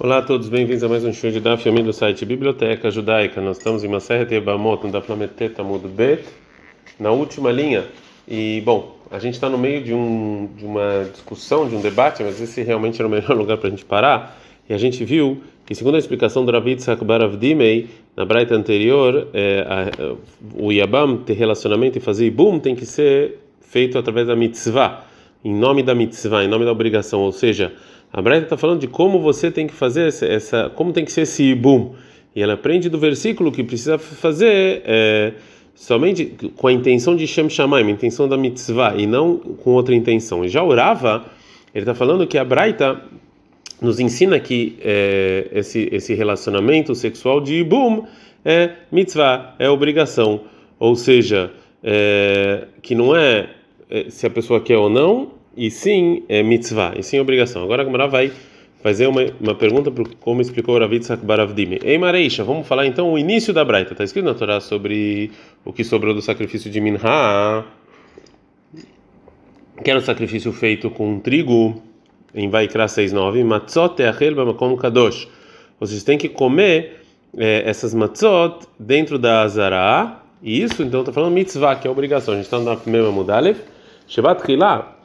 Olá a todos, bem-vindos a mais um show de Daf Yomi do site Biblioteca Judaica. Nós estamos em Maseret Ebamot, no Daf Lametet Amud Bet, na última linha. E, bom, a gente está no meio de, um, de uma discussão, de um debate, mas esse realmente era o melhor lugar para a gente parar. E a gente viu que, segundo a explicação do Ravid Sakbar Avdimei, na Braita anterior, é, a, o Yabam ter relacionamento e fazer Ibum tem que ser feito através da mitzvah, em nome da mitzvah, em nome da obrigação, ou seja, a Braita está falando de como você tem que fazer essa, essa, como tem que ser esse ibum. E ela aprende do versículo que precisa fazer é, somente com a intenção de Shem Shamaim, a intenção da mitzvah, e não com outra intenção. Já orava, ele está falando que a Braita nos ensina que é, esse, esse relacionamento sexual de ibum é mitzvah, é obrigação. Ou seja, é, que não é, é se a pessoa quer ou não, e sim é mitzvah, e sim obrigação. Agora a Gemara vai fazer uma, uma pergunta para como explicou o Ravid Sakbaravdimi. Ei Mareisha, vamos falar então o início da Braita. Está escrito na Torá sobre o que sobrou do sacrifício de Minha, que era o sacrifício feito com trigo em Vaikra 6.9, matzot te'achel b'makom kadosh. Vocês têm que comer é, essas matzot dentro da Azara, e isso então está falando mitzvah, que é obrigação. A gente está na primeira mudalev, Shevat Chilá,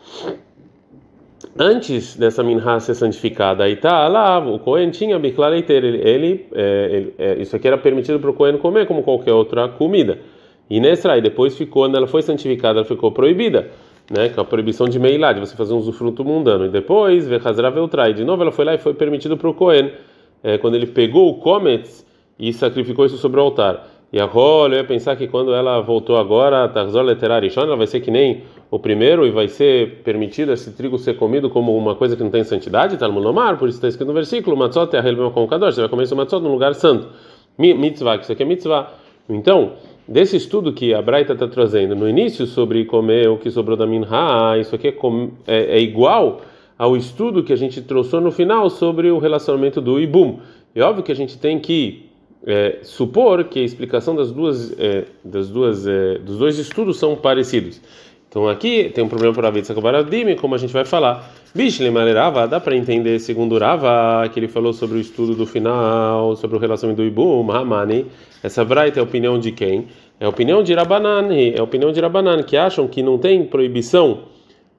antes dessa minha ser santificada, aí tá lá, o Cohen tinha leiteiro, ele, ele, é, ele é, isso aqui era permitido para o Cohen comer como qualquer outra comida. E nessa aí depois ficou, quando ela foi santificada, ela ficou proibida, né? É a proibição de meilá, de você fazer um usufruto mundano. E depois, Vechazra Veltrai, de novo ela foi lá e foi permitido para o Cohen, é, quando ele pegou o comets e sacrificou isso sobre o altar. E a Rol, eu ia pensar que quando ela voltou agora, Tarzor Leterarishon, ela vai ser que nem o primeiro e vai ser permitido esse trigo ser comido como uma coisa que não tem santidade, Talmud Lomar, por isso está escrito no versículo, Matzot é a com Kadosh, você vai comer esse Matzot num lugar santo. Mitzvah, que isso aqui é mitzvah. Então, desse estudo que a Braita está trazendo no início sobre comer o que sobrou da Minha, isso aqui é, é, é igual ao estudo que a gente trouxe no final sobre o relacionamento do Ibum. É óbvio que a gente tem que é, supor que a explicação das duas, é, das duas, é, dos dois estudos são parecidos. Então aqui tem um problema para a Vitsa como a gente vai falar. Bishle Malerava, dá para entender segundo Rava, que ele falou sobre o estudo do final, sobre o relacionamento do Ibum, Hamani. Essa Braita é a opinião de quem? É a opinião de Rabanan, é a opinião de Rabanan, que acham que não tem proibição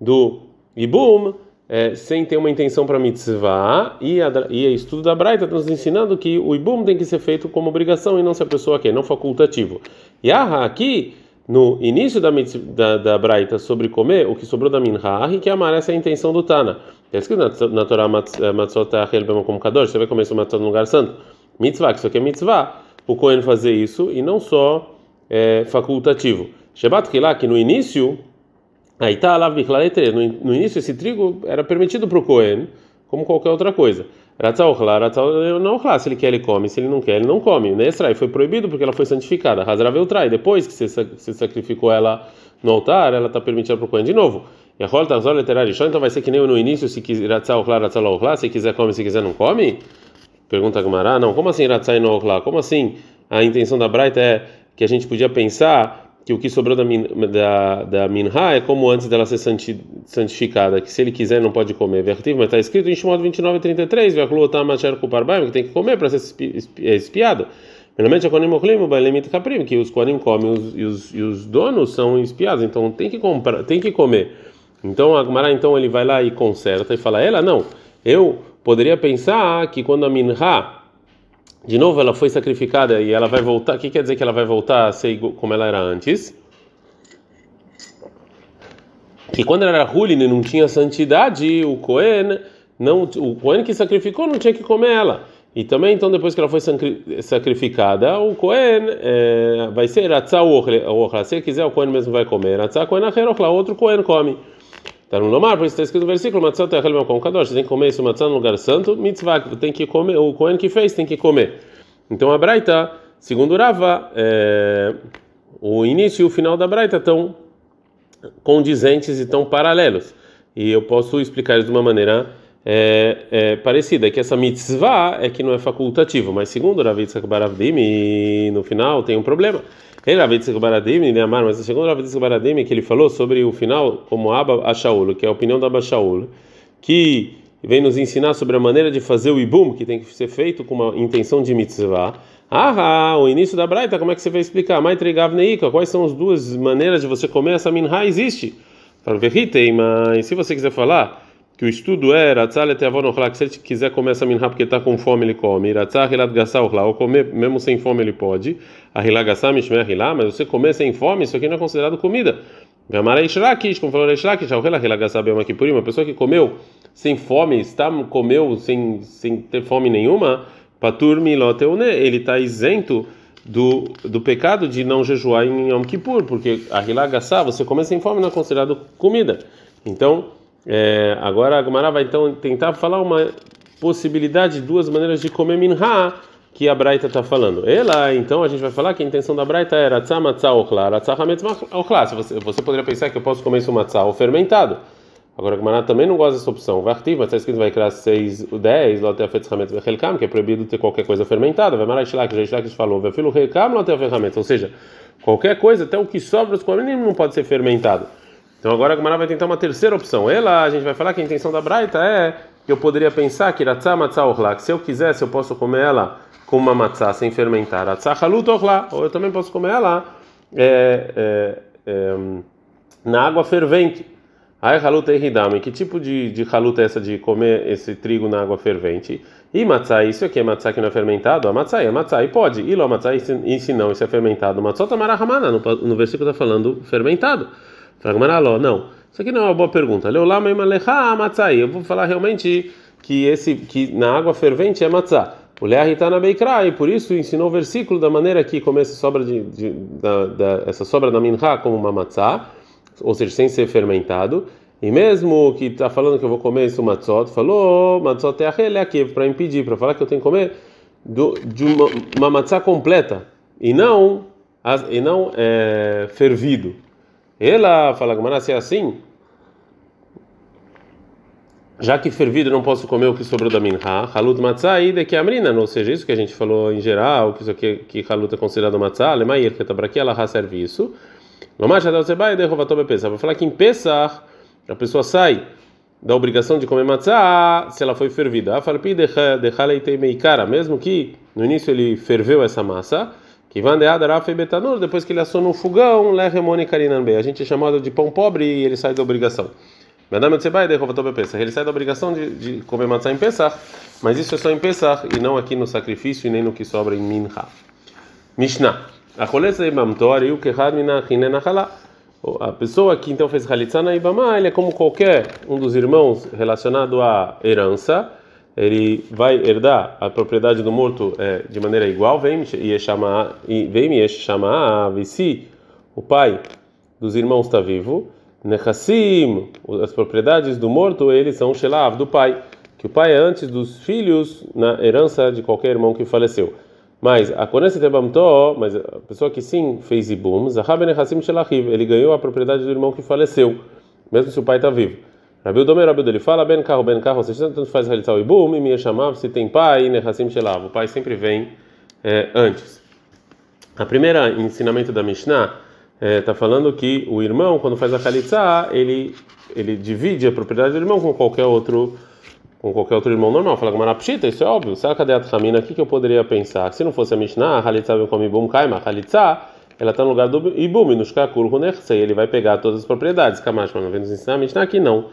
do Ibum é, sem ter uma intenção para mitzvah, e a, e a estudo da Braita está nos ensinando que o ibum tem que ser feito como obrigação e não se a pessoa quer, não facultativo. E a aqui, no início da, da, da Braita sobre comer, o que sobrou da minha, que amar essa é a intenção do Tana. É escrito na, na Torá Matzot Achel como Kadosh, você vai comer esse matzot no lugar santo. Mitzvah, que isso aqui é mitzvah, o Cohen fazer isso e não só é, facultativo. Shebat Kilá, que no início Aí tá lá no início esse trigo era permitido para o Cohen, como qualquer outra coisa. Ratzaochla, Ratzaochla, se ele quer ele come, se ele não quer ele não come. Nesrai foi proibido porque ela foi santificada. Hazravel trai, depois que você, sacrificou ela no altar, ela está permitida para o Cohen de novo. E a então vai ser que nem no início, se quiser se quiser come, se quiser não come? Pergunta Gumará, não, como assim Ratzai no Como assim a intenção da Braita é que a gente podia pensar que o que sobrou da, da, da minha é como antes dela ser santificada, que se ele quiser não pode comer. Vertivo, mas está escrito em Shimon 29 e 33, que tem que comer para ser é espiado. Caprim, que os Konim comem os, e, os, e os donos são espiados, então tem que comprar, tem que comer. Então a Gemara então ele vai lá e conserta e fala: "Ela não, eu poderia pensar que quando a minha de novo ela foi sacrificada e ela vai voltar. O que quer dizer que ela vai voltar a ser como ela era antes? Que quando ela era Hulin e não tinha santidade, o Cohen, não, o Cohen que sacrificou não tinha que comer ela. E também, então, depois que ela foi sacrificada, o Cohen é, vai ser Ratzah ou Se quiser, o Cohen mesmo vai comer. Ratzah Cohen Acherochla, outro Cohen come. No Lomar, por isso está escrito no versículo: Matzah Techel com Kadosh, tem que comer esse matzah no lugar santo, mitzvah, tem que comer, o Cohen que fez tem que comer. Então a Braita, segundo Rava, é, o início e o final da Braita estão condizentes e estão paralelos. E eu posso explicar isso de uma maneira é, é, parecida, que essa mitzvah é que não é facultativo, mas segundo Rav Yitzhak Baravdim, no final tem um problema. Ele Rav Yitzhak Baradim, ele amar, mas segundo Rav Yitzhak Baradim, que ele falou sobre o final como Abba Ashaul, que é a opinião da Abba Shaul, que vem nos ensinar sobre a maneira de fazer o ibum, que tem que ser feito com uma intenção de mitzvah. Ah, o início da Braita, como é que você vai explicar? Maitrigav neika, quais são as duas maneiras de você comer essa minha? Existe. Mas se você quiser falar que o estudo é que se ele quiser comer essa minha porque está com fome ele come, ou comer mesmo sem fome ele pode, mas você comer sem fome, isso aqui não é considerado comida. Gamara Ishrakish, como falou Ishrakish, uma pessoa que comeu sem fome, está comeu sem, sem ter fome nenhuma, Patur Miloteune, ele está isento do, do pecado de não jejuar em Yom Kippur, porque a Hilagassá, você come sem fome, não é considerado comida. Então, é, agora a Gemara vai então tentar falar uma possibilidade, duas maneiras de comer minha que a Braita está falando. Ela, então, a gente vai falar que a intenção da Braita era tzah matzah ochla, tzah hametz ochla. Você, você poderia pensar que eu posso comer isso matzah ou fermentado. Agora a Gemara também não gosta dessa opção. Vartiv, mas está escrito vai criar 6, 10, lote afetz hametz vechelkam, que é proibido ter qualquer coisa fermentada. Vai marar shlak, já shlak falou, vefilo helkam, lote hametz. Ou seja, qualquer coisa, até o que sobra dos comem não pode ser fermentado. Então agora a Gemara vai tentar uma terceira opção. Ela, a gente vai falar que a intenção da Braita é que eu poderia pensar que ratzah matzah orlá, se eu quisesse eu posso comer ela com uma matzah sem fermentar, ratzah halut orlá, ou eu também posso comer ela é, é, é, na água fervente. Aí halut e que tipo de, de halut é essa de comer esse trigo na água fervente? E matzah, isso aqui é matzah que não é fermentado? A matzah é matzah, e pode. E lo matzah, e se não, isso é fermentado. Matzah tamarahamana, no, no versículo está falando fermentado. Fragmanaló, não. Isso aqui não é uma boa pergunta. Eu vou falar realmente que esse que na água fervente é matzá. O na Beikra, e por isso ensinou o versículo da maneira que come essa sobra de, de da, da, essa sobra da minha como uma matzá, ou seja, sem ser fermentado. E mesmo que está falando que eu vou comer isso matzot, falou matzot é aqui para impedir, para falar que eu tenho que comer do, de uma, uma matzá completa e não e não é, fervido. Ela fala que se é assim, já que fervido não posso comer o que sobrou da minha, halut matzah e que amrina, ou seja, isso que a gente falou em geral, que isso aqui que halut é considerado matzah, lemair que tá para aqui ela serve isso. Lomar vai derrubar toda pesar. Para falar que em pesar a pessoa sai da obrigação de comer matzah se ela foi fervida. A farpi de haleitei meikara, mesmo que no início ele ferveu essa massa. Depois que ele assou no fogão, Lehemoni Karinanbe. A gente é chamado de pão pobre e ele sai da obrigação. Madame Tsebai derrubou Pesach. Ele sai da obrigação de, de comer matzah em Pesach, mas isso é só em Pesach e não aqui no sacrifício e nem no que sobra em Minha. Mishnah. A. A pessoa que então fez halitzah na ibama, ele é como qualquer um dos irmãos relacionado à herança ele vai herdar a propriedade do morto é, de maneira igual, vem e chamar vem e chamar se o pai dos irmãos está vivo, nechassim, as propriedades do morto eles são shelav do pai, que o pai é antes dos filhos na herança de qualquer irmão que faleceu. Mas a Tebamto, mas a pessoa que sim fez ibum, Zahab nechassim shelachiv, ele ganhou a propriedade do irmão que faleceu, mesmo se o pai está vivo. Rabi Udomer, Rabi ele fala, ben carro, ben carro, você tanto faz realizar o ibum, e me chamava, se tem pai, nehassim shelav, o pai sempre vem é, antes. A primeira ensinamento da Mishnah está é, falando que o irmão, quando faz a khalitsa, ele ele divide a propriedade do irmão com qualquer outro com qualquer outro irmão normal. Fala com Marapshita, isso é óbvio. Sabe cadê a Tramina? O que, que eu poderia pensar? Se não fosse a Mishnah, a Halitza vem como Ibum Kaima, a Halitza, ela está no lugar do Ibum, no Shkakul Hunersei, ele vai pegar todas as propriedades. Kamash, mas vem nos ensinar a Mishnah aqui não.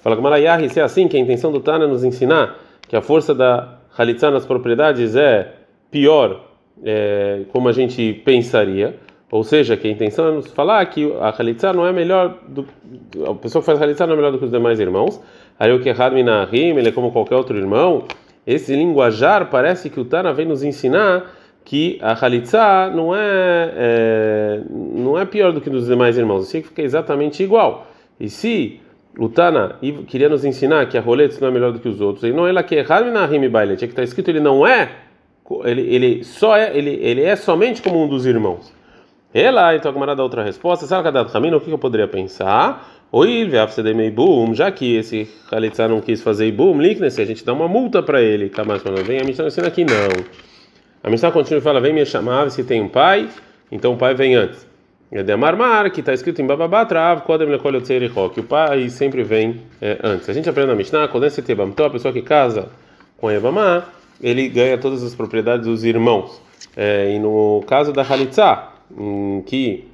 Fala com Marayahi, se é assim que a intenção do Tana é nos ensinar que a força da Halitza nas propriedades é pior, é, como a gente pensaria, ou seja, que a intenção é nos falar que a Halitza não é melhor, do, a pessoa que faz Halitza não é melhor do que os demais irmãos, aí o que Minahim, ele é como qualquer outro irmão, esse linguajar parece que o Tana vem nos ensinar que a Halitza não é, é, não é pior do que dos demais irmãos, assim que fica exatamente igual. E se o Tana queria nos ensinar que a roleta não é melhor do que os outros. E não ela que é Harminahim Bailet, que está escrito ele não é, ele, ele só é, ele, ele é somente como um dos irmãos. Ela, então a Gamara dá outra resposta. Sabe o que eu poderia pensar? Oi, boom, já que esse Khalitsa não quis fazer boom, Likness, a gente dá uma multa para ele. Kamash, vem a Mishnah ensina aqui não. A Mishnah continua e fala: vem me chamar se tem um pai, então o pai vem antes. De Amarmar, que está escrito em Bababatrav, Kodem Lekol que o pai sempre vem é, antes. A gente aprende na Mishnah, Tebam, então a pessoa que casa com Ebamá, ele ganha todas as propriedades dos irmãos. É, e no caso da Halitzá, que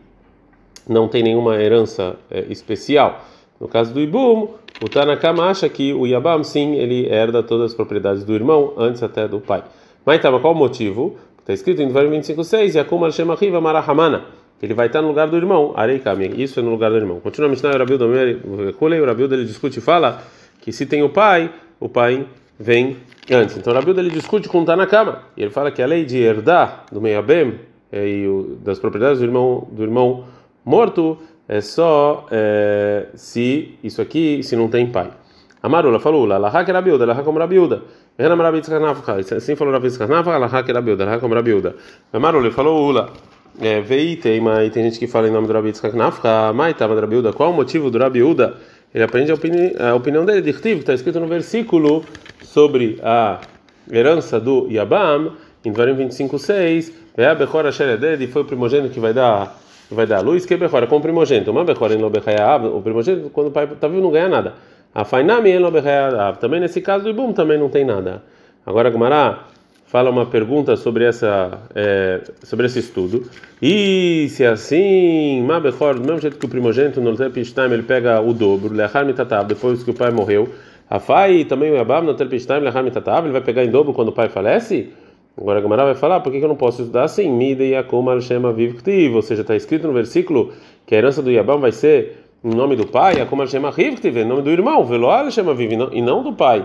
não tem nenhuma herança é, especial, no caso do Ibum, o Tanakama acha que o Yabam, sim, ele herda todas as propriedades do irmão, antes até do pai. Mas estava qual o motivo? Está escrito em 25.6, Yakum al-Shem Achiva Marahamana ele vai estar no lugar do irmão, Areikami, isso é no lugar do irmão. Continua a Mishnah, o Rabilda, o Rabilda ele discute e fala que se tem o pai, o pai vem antes. Então o Rabilda ele discute com o Tanakama, e ele fala que a lei de herdar do Meiabem é, e o, das propriedades do irmão, do irmão morto é só é, se isso aqui, se não tem pai. Amarula falou, Laha que Rabilda, Laha como Rabilda. Assim falou Rabi Tzkarnafka, Laha que Rabilda, Laha como Rabilda. Amarula falou, Ula. É, veio tem, tem gente que fala em nome do Rabi Yitzhak Nafka, Mai estava do Rabi Uda. Qual o motivo do Rabi Uda? Ele aprende a, opini a opinião dele, de que está escrito no versículo sobre a herança do Yabam, em Dvarim 25:6, Ve'a Bechor Asher e foi o primogênito que vai dar vai dar luz, que é Bechor, com o primogênito. Uma Bechor em Lobechayav, o primogênito, quando o pai está vivo, não ganha nada. A Fainami em Lobechayav, também nesse caso do Ibum também não tem nada. Agora, Gumará fala uma pergunta sobre essa é, sobre esse estudo. E se é assim, Mabechor, do mesmo jeito que o primogênito no Telpishtaim ele pega o dobro, depois que o pai morreu, a Fai também o Yabam no Telpishtaim, Lechar Mitatav, ele vai pegar em dobro quando o pai falece? Agora a Gamara vai falar, por que, eu não posso estudar assim? Mida Yakum Al-Shema Vivktiv, ou seja, está escrito no versículo que a herança do Yabam vai ser em nome do pai, Yakum Al-Shema Vivktiv, em nome do irmão, Velo Al-Shema Viv, e não do pai.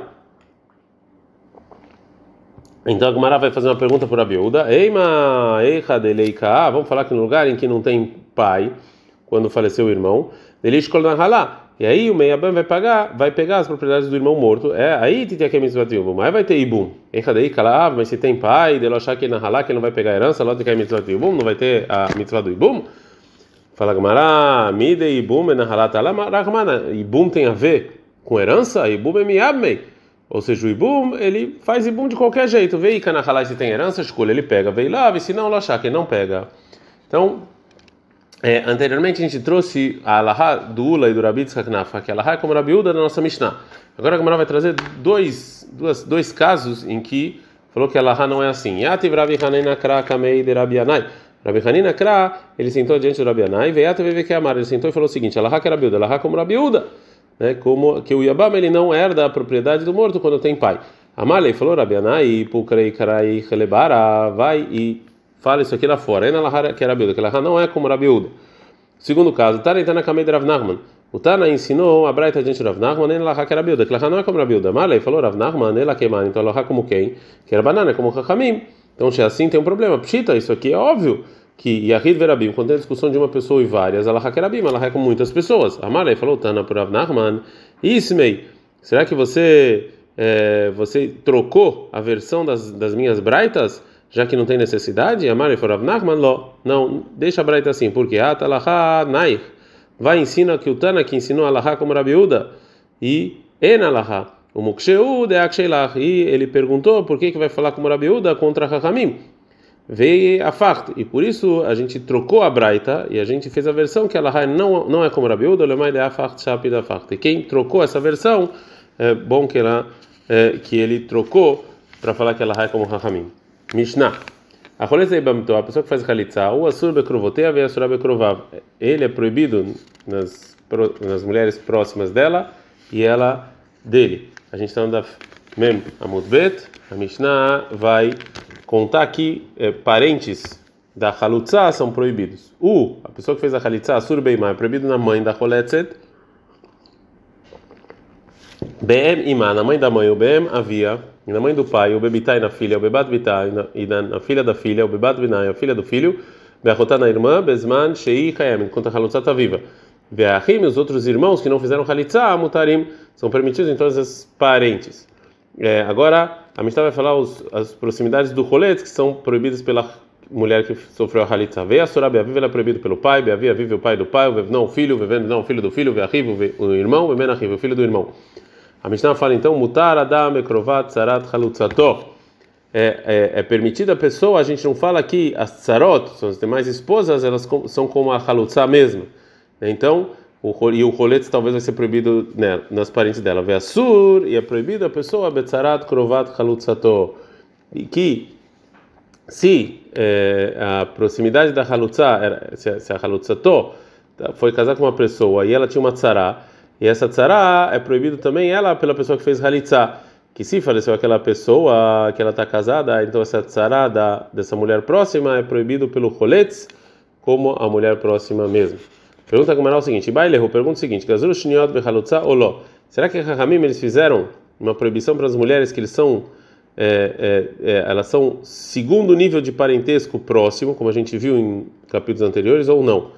Então a Gumara vai fazer uma pergunta para a Biúda. Eima, eicha deleika. Vamos falar que no lugar em que não tem pai, quando faleceu o irmão, ele escolhe na halá. E aí o Meiabam vai pagar, vai pegar as propriedades do irmão morto. É, aí tem que mitzvatiu. Mas vai ter ibum. Eicha deika lá, mas se tem pai, dele achar que na halá que ele não vai pegar a herança, lá tem que mitzvatiu. Não vai ter a mitzvah do ibum. Fala Gumara, mide ibum na halá tá lá, Ibum tem a ver com herança? Ibum é miabmei. Ou seja, o Ibum, ele faz Ibum de qualquer jeito. Vei Kanahalai se tem herança, escolha, ele pega. Vei lá, se não, Lachá, que não pega. Então, é, anteriormente a gente trouxe a Alaha do Ula e do Rabi Tzaknafa, que a é como Rabi Uda da nossa Mishnah. Agora a Gamara vai trazer dois, duas, dois casos em que falou que a não é assim. Yativ Rabi Hanina Kra Kamei de Rabi Anai. Rabi Hanina Kra, ele sentou diante do Rabi Anai, veio até ver que Amar, ele sentou e falou o seguinte: Alaha que é Rabi Uda, Alaha como Rabi Uda né, como que o Yabam ele não herda a propriedade do morto quando tem pai. Amalei falou Rabianai, Pukrei Karai Helebara, vai e fala isso aqui lá fora. Aí na Lahara que era Rabiuda, que Lahara não é como Rabiuda. Segundo caso, Tana Itana Kamei de Rav Nachman. O Tana ensinou a Braita diante de Rav Nachman, nem Lahara que era Rabiuda, que Lahara não é como Rabiuda. Amalei falou Rav Nachman, ela queimar, então Lahara como quem? Que era banana, como Hakamim. Então, se é assim, tem um problema. Pshita, isso aqui é óbvio que Yahid Verabim, quando tem a discussão de uma pessoa e várias, ela Hakerabim, ela é com muitas pessoas. Amalei falou, Tana por Avnachman, Ismei, será que você é, você trocou a versão das, das minhas braitas, já que não tem necessidade? Amalei falou, Avnachman, lo. Não, deixa a braita assim, porque Atalaha Nair, vai ensina que o Tana que ensinou Alaha como Rabiuda, e Enalaha. O Muksheu de Aksheilach, e ele perguntou por que, que vai falar como Rabiuda contra Hakamim veio a fact e por isso a gente trocou a braita e a gente fez a versão que ela não não é como Rabi Uda, lemai de a fact chapi da fact. E quem trocou essa versão é bom que ela é, que ele trocou para falar que ela é como Rahamim. Mishnah. A a pessoa que faz halitza, o asur bekrovotea ve asura bekrovav. Ele é proibido nas nas mulheres próximas dela e ela dele. A gente está andando Mem Amudbet, a Mishnah vai contar que é, parentes da Halutza são proibidos. O, a pessoa que fez a Halitza, Asur Beimá, é proibido na mãe da Holetzet. Bem Imá, na mãe da mãe, o Bem havia, na mãe do pai, o Bebitai na filha, o Bebat Bitai, e na, na filha da filha, o Bebat Binai, a filha do filho, Beachotá na irmã, Bezman, Shei Kayem, enquanto a Halutza está viva. Veahim, os outros irmãos que não fizeram Halitza, Mutarim, são permitidos em todas as parentes. É, agora, a Mishnah vai falar os, as proximidades do rolet que são proibidas pela mulher que sofreu a halitza. Veio a surah Beaviv, ela é proibida pelo pai, Beaviv, vive o pai do pai, o não o filho, o não o filho do filho, Veahiv, o irmão, o o filho do irmão. A Mishnah fala então, mutar adam ekrovat sarat halutzato. é, é, é permitida a pessoa, a gente não fala que as tsarot, são as demais esposas, elas são como a halutza mesmo. Então, o, e o roletz talvez vai ser proibido né, nas parentes dela. Vê sur e é proibido a pessoa betzarat krovat halutzato. E que se é, a proximidade da halutza, se, se a halutzato tá, foi casar com uma pessoa e ela tinha uma tzara, e essa tzara é proibido também ela pela pessoa que fez halitzá. Que se faleceu aquela pessoa que ela está casada, então essa tzara da, dessa mulher próxima é proibido pelo roletz, como a mulher próxima mesmo. Pergunta Gamara o seguinte: Bailehu pergunta o seguinte: Gazuru Shniot Bechalutza Oló. Será que Rahamim eles fizeram uma proibição para as mulheres que eles são é, é, é, elas são segundo nível de parentesco próximo, como a gente viu em capítulos anteriores, ou não?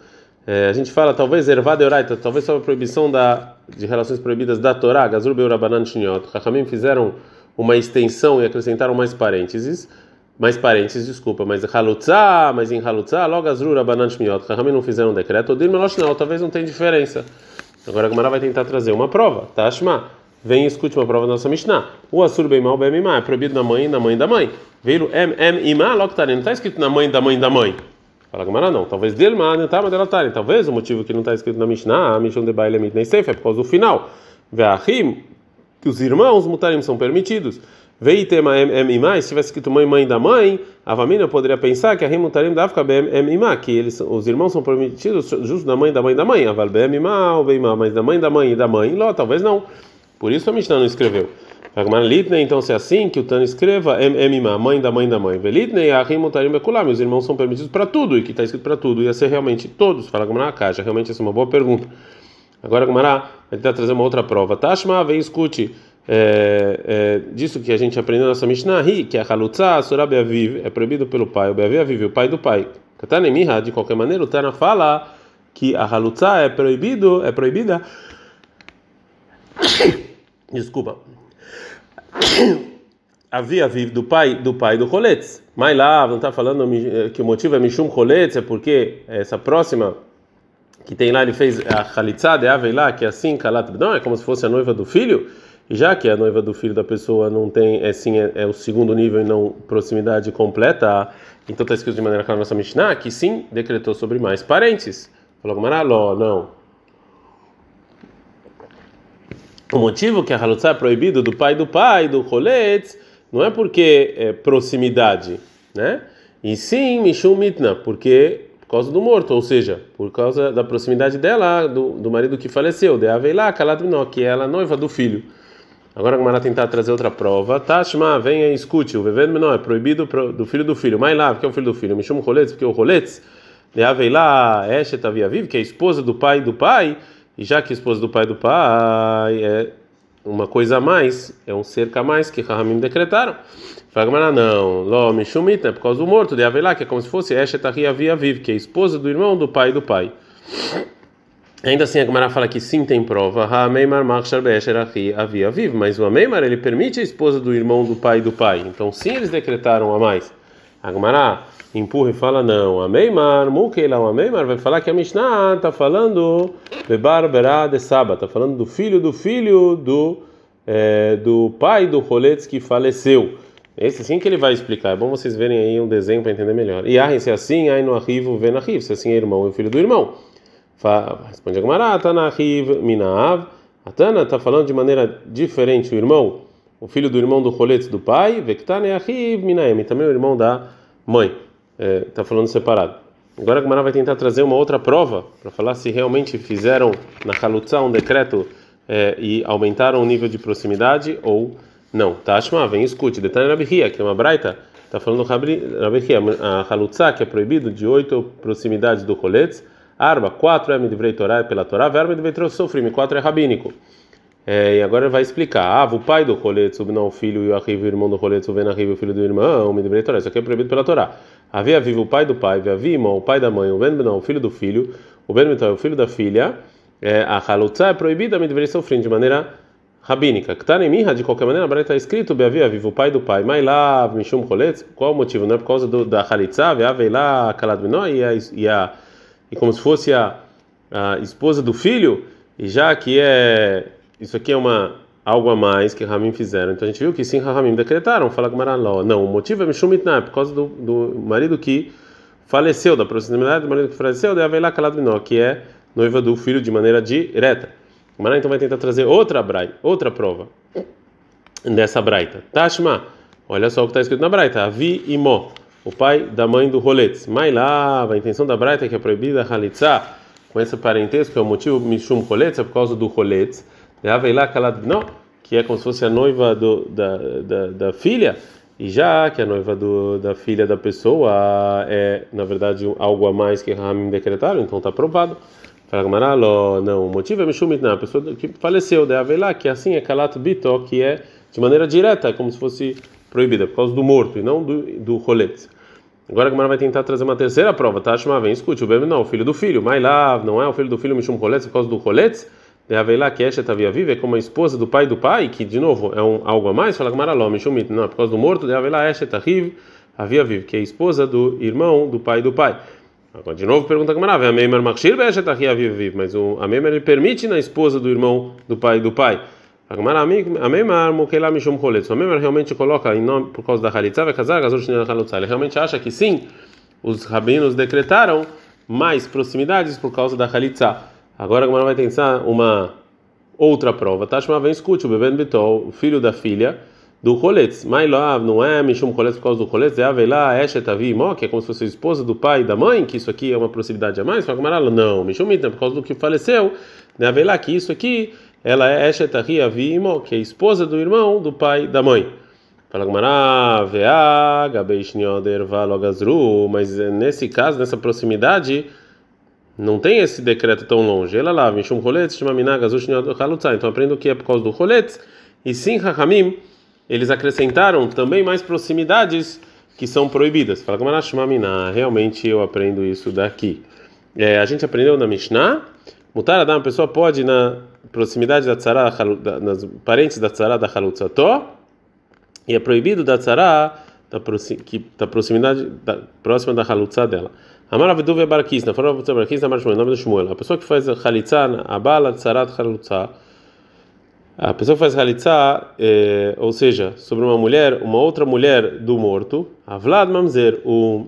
É, a gente fala talvez ervada oraita, talvez só a proibição da, de relações proibidas da Torá, Gazur Beurabanan Shniot. Rahamim fizeram uma extensão e acrescentaram mais parênteses mais parênteses, desculpa, mas Halutza, mas em Halutza, logo Azrura, Banan Shmiot, Rahamim não fizeram um decreto, Odir não, talvez não tenha diferença. Agora a Gemara vai tentar trazer uma prova, Tashma. Vem e escute uma prova da nossa Mishnah. O Asur bem mal, bem é proibido na mãe, na mãe da mãe. Veio M, M, Ima, logo tá não está escrito na mãe da mãe da mãe. Fala Gemara não, talvez dele, não tá, mas dela tá. Talvez o motivo que não está escrito na Mishnah, a Mishnah de Baile Mitnei Seif, é por causa do final. Ve'achim, que os irmãos mutarim são permitidos. Veitema em mais, se tivesse escrito mãe mãe da mãe, a família poderia pensar que a rimutarim ficar bem em que eles os irmãos são permitidos justo da mãe da mãe da mãe, aval bem ou bem mas da mãe da mãe e da mãe, lá talvez não. Por isso a Mishnah não escreveu. Então, se é assim, que o Tano escreva Emima, mãe da mãe da mãe. Velitnei, a rimutarim bekulam, os irmãos são permitidos para tudo, e que está escrito para tudo, ia ser realmente todos. Fala Gamara caixa, realmente essa é uma boa pergunta. Agora Gamara vai tentar trazer uma outra prova. Tashma, vem escute é, é, disso que a gente aprendeu na nossa Mishnah, que a halutza, surah beaviv, é proibido pelo pai, o beaviv, o pai do pai. Katanemiha, de qualquer maneira, o Tana fala que a halutza é proibido, é proibida. Desculpa. Havia vive do pai do pai do Roletz. Mas lá não está falando que o motivo é Mishum Roletz, é porque essa próxima que tem lá, ele fez a Halitza de Aveilá, que é assim, Kalat não é como se fosse a noiva do filho. Já que a noiva do filho da pessoa não tem, é sim, é, é o segundo nível e não proximidade completa, então está escrito de maneira clara na nossa Mishnah que sim, decretou sobre mais parentes. Falou Maraló, não. O motivo que a Halutza é proibido do pai do pai, do Roletz, não é porque é proximidade, né? E sim, Mishum Mitna, porque por causa do morto, ou seja, por causa da proximidade dela, do, do marido que faleceu, de Aveilá, Kaladminó, que é ela noiva do filho. Agora a Gemara tentar trazer outra prova. Tashma, venha e escute. O vevendo menor é proibido do filho do filho. Mais lá, que é o filho do filho. Me chama Roletz, porque o Roletz, lá, Eshet Avia Vive, que é a esposa do pai do pai. E já que a esposa do pai do pai é uma coisa a mais, é um cerca a mais que Rahamim decretaram. Fala Gemara, não. Ló, Mishumit, é por causa do morto de lá, que é como se fosse Eshet Avia Vive, que é a esposa do irmão do pai do pai. Ainda assim, a Gemara fala que sim tem prova. havia vivo, mas o Ameimar ele permite a esposa do irmão do pai do pai. Então, sim, eles decretaram a mais. A Gemara empurra e fala não. Ameimar, Mukeila, o Ameimar vai falar que a Mishnah está falando de Barbera de Saba, está falando do filho do filho do é, do pai do Roletz que faleceu. Esse sim que ele vai explicar. É bom vocês verem aí um desenho para entender melhor. E ah, se é assim, aí no arrivo vem na se assim é irmão e filho do irmão. Responde a Gemara, Atana Riv Minav. Atana está falando de maneira diferente o irmão, o filho do irmão do Roletz do pai, Vektane Achiv Minaem, também o irmão da mãe. Está é, falando separado. Agora a Gemara vai tentar trazer uma outra prova para falar se realmente fizeram na Halutza um decreto é, e aumentaram o nível de proximidade ou não. Tashma, vem escute. Detalhe Rabihia, que é uma braita, está falando Rabihia, a Halutza, que é proibido de oito proximidades do Roletz Arba, quatro é Midvrei Torá é pela Torá, verbo Midvrei Sofrim, quatro é rabínico. É, e agora ele vai explicar. Ah, o pai do Roletz, não o filho, e o Arrivo, irmão do Roletz, o Venarrivo, o filho do irmão, o Torá. Isso aqui é proibido pela Torá. Havia vivo o pai do pai, havia irmão, o pai da mãe, o Ben não, o filho do filho, o Ben o filho da filha. É, a Halutza é proibida, Midvrei Sofrim, de maneira rabínica. Miha, de qualquer maneira, está escrito, Beavia vivo o pai do pai, Mailav, Mishum Roletz. Qual o motivo? Não é por causa do, da Halitza, Veavei Kalad Minó, e a. E a e como se fosse a, a esposa do filho, e já que é isso aqui é uma algo a mais que Ramim fizeram. Então a gente viu que sim, Ramim decretaram. Fala com Maraló. Não, o motivo é Mishumitná, por causa do, do marido que faleceu, da proximidade do marido que faleceu, de Aveilá Kaladvinó, que é noiva do filho de maneira direta. O então vai tentar trazer outra braita, outra prova dessa braita. Tashma, olha só o que está escrito na braita. Avi e Mo, o pai da mãe do Roletz. Mailava, a intenção da braita é que é proibida Halitzá, com esse parentesco, que é o motivo Mishum Roletz, é por causa do Roletz. Aveilá Kaladvinó, que é como se fosse a noiva do, da, da, da filha. E já que a noiva do, da filha da pessoa é, na verdade, algo a mais que Ramim decretaram, então está aprovado. Fala não, o motivo é Mishumit, a pessoa que faleceu, de Avelá, que assim é Kalat Bito, que é de maneira direta, como se fosse proibida, por causa do morto e não do, do rolete. Agora a Gamara vai tentar trazer uma terceira prova, tá? Chama, vem, escute, o bebê não, o filho do filho, lá não é o filho do filho Mishum Rolete por causa do rolete? De Avelá, que Eshet havia viva, é como a esposa do pai do pai, que de novo é um, algo a mais, fala Gamara, não, Mishumit, não, é por causa do morto, de Avelá, Eshet havia viva, que é a esposa do irmão do pai do pai. Agora, de novo, pergunta como a Meimer Machir vive, mas o a Meimer ele permite na esposa do irmão do pai do pai. A Meimer Mokela Mishum Choletz. A Meimer realmente coloca em nome por causa da Halitza, vai casar, Shnei Halitza. Ele realmente acha que sim, os rabinos decretaram mais proximidades por causa da Halitza. Agora a Gemara vai pensar uma outra prova. Tashma vem escute o bebê Betol, o filho da filha do Roletz. Mailav não é Mishum Roletz por causa do Roletz, é Avelá, Eshet Avi que é como se fosse a esposa do pai e da mãe, que isso aqui é uma proximidade a mais. Com não, Mishum Mitna, por causa do que faleceu, né? Avelá, que isso aqui ela é Eshet Avi Mó, que é esposa do irmão do pai da mãe. Fala Valogazru, mas nesse caso, nessa proximidade, não tem esse decreto tão longe. Ela lá, Mishum Roletz. Então aprendo que é por causa do Roletz, e sim Hakamim eles acrescentaram também mais proximidades que são proibidas. Fala como realmente eu aprendo isso daqui. É, a gente aprendeu na Mishnah, mutar uma pessoa pode na proximidade da tzara, nas parentes da tzara da halutzató, e é proibido da tzara da, que, da proximidade da, próxima da halutzá dela. Amar Aviduv Barquis, na forma de Barquis, na marcha nome do Shmuel. A pessoa que faz halitzá, a bala tzarat halutzá, a pessoa que faz halitzá, é, ou seja, sobre uma mulher, uma outra mulher do morto, a Vlad Mamzer, o,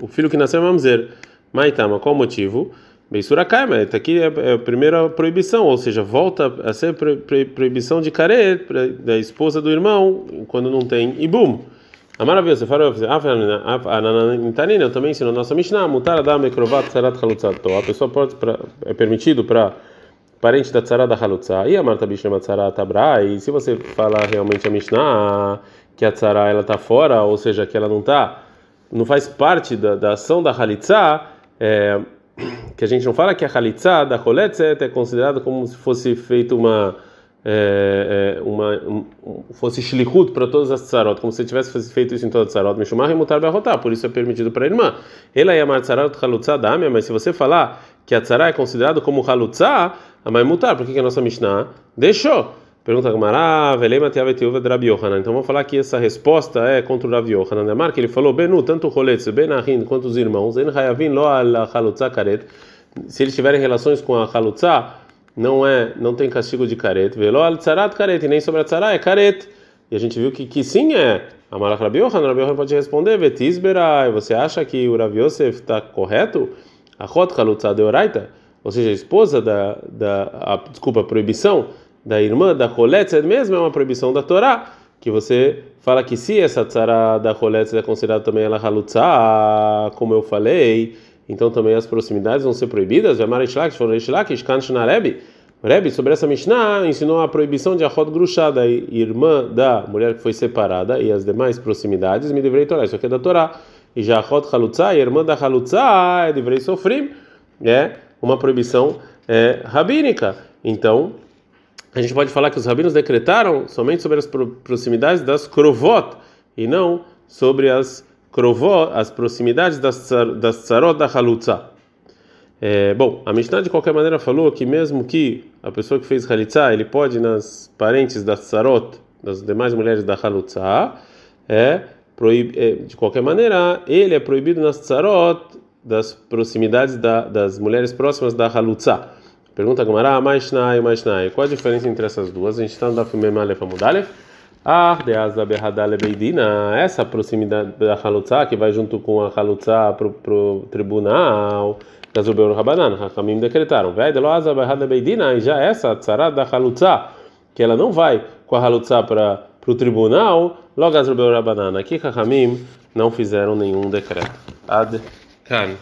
o filho que nasceu é Mamzer. Maitama, qual o motivo? Beisura Kaima, está aqui é, é a primeira proibição, ou seja, volta a ser pro, pro, proibição de caret da esposa do irmão, quando não tem ibum. A maravilha, você fala, Ananantanina, eu também ensino a nossa Mishnah, mutar adam ekrovat sarat halutzato. A pessoa pode, é permitido para parente da tzara da. E a Marta Bishna tzara tabra. E se você falar realmente a Mishnah que a tzara ela tá fora, ou seja, que ela não tá, não faz parte da, da ação da halitza, é, que a gente não fala que a halitza da choletzet é considerada como se fosse feito uma é, é, uma um, fosse shlichut para todas as tzarot, como se tivesse feito isso em todas as tzarot, mishumar e mutar berrotar, por isso é permitido para a irmã. Ela é a tzarot halutza damia, mas se você falar que a tzara é considerado como halutza, a mãe mutar, por que a nossa Mishnah deixou? Pergunta Gamara, Velema Teavetuva de Rabi Yohanan. Então vamos falar que essa resposta é contra o Rabi Yohanan. Que ele falou, Benu, tanto o Roletz, Benahin, quanto os irmãos, En Hayavin lo al Halutza Karet. Se eles tiverem relações com a Halutza, não é, não tem castigo de Karet. Velo al Tzarat Karet, e nem sobre a Tzara é Karet. E a gente viu que, que sim é. Amalach Rabi Yohanan, Rabi Yohanan pode responder, Vetisberai, você acha que o Rabi Yosef está correto? A Hot Halutza de Oraita? ou seja, a esposa da, da a, desculpa, a proibição da irmã da Roletzed mesmo é uma proibição da Torá, que você fala que se essa tzara da Roletzed é considerada também ela halutza, como eu falei, então também as proximidades vão ser proibidas. Rebbe, sobre essa Mishnah, ensinou a proibição de Achot Grushá, da irmã da mulher que foi separada, e as demais proximidades, me deverei Torá, isso aqui é da Torá. E já Achot Halutza, irmã da Halutza, é deverei sofrer, é uma proibição é, rabínica. Então, a gente pode falar que os rabinos decretaram somente sobre as proximidades das krovot e não sobre as krovot, as proximidades das, das tsarot da halutza. É, bom, a Mishnah de qualquer maneira falou que mesmo que a pessoa que fez halitzá, ele pode nas parentes das tsarot, das demais mulheres da halutza, é, proib, é, de qualquer maneira, ele é proibido nas tsarot das proximidades da, das mulheres próximas da Halutza. Pergunta Gamara, mais Shnai, mais Shnai. Qual a diferença entre essas duas? A gente está no Daf Memalef Amudalef. Ah, de Asa Beidina, essa proximidade da Halutza, que vai junto com a Halutza para o tribunal, Gazubeur Rabanan, Hakamim decretaram. Vai de Asa Berradale Beidina, e já essa tzara da Halutza, que ela não vai com a Halutza para o tribunal, logo Gazubeur Rabanan. Aqui Hakamim não fizeram nenhum decreto. Ad Kan.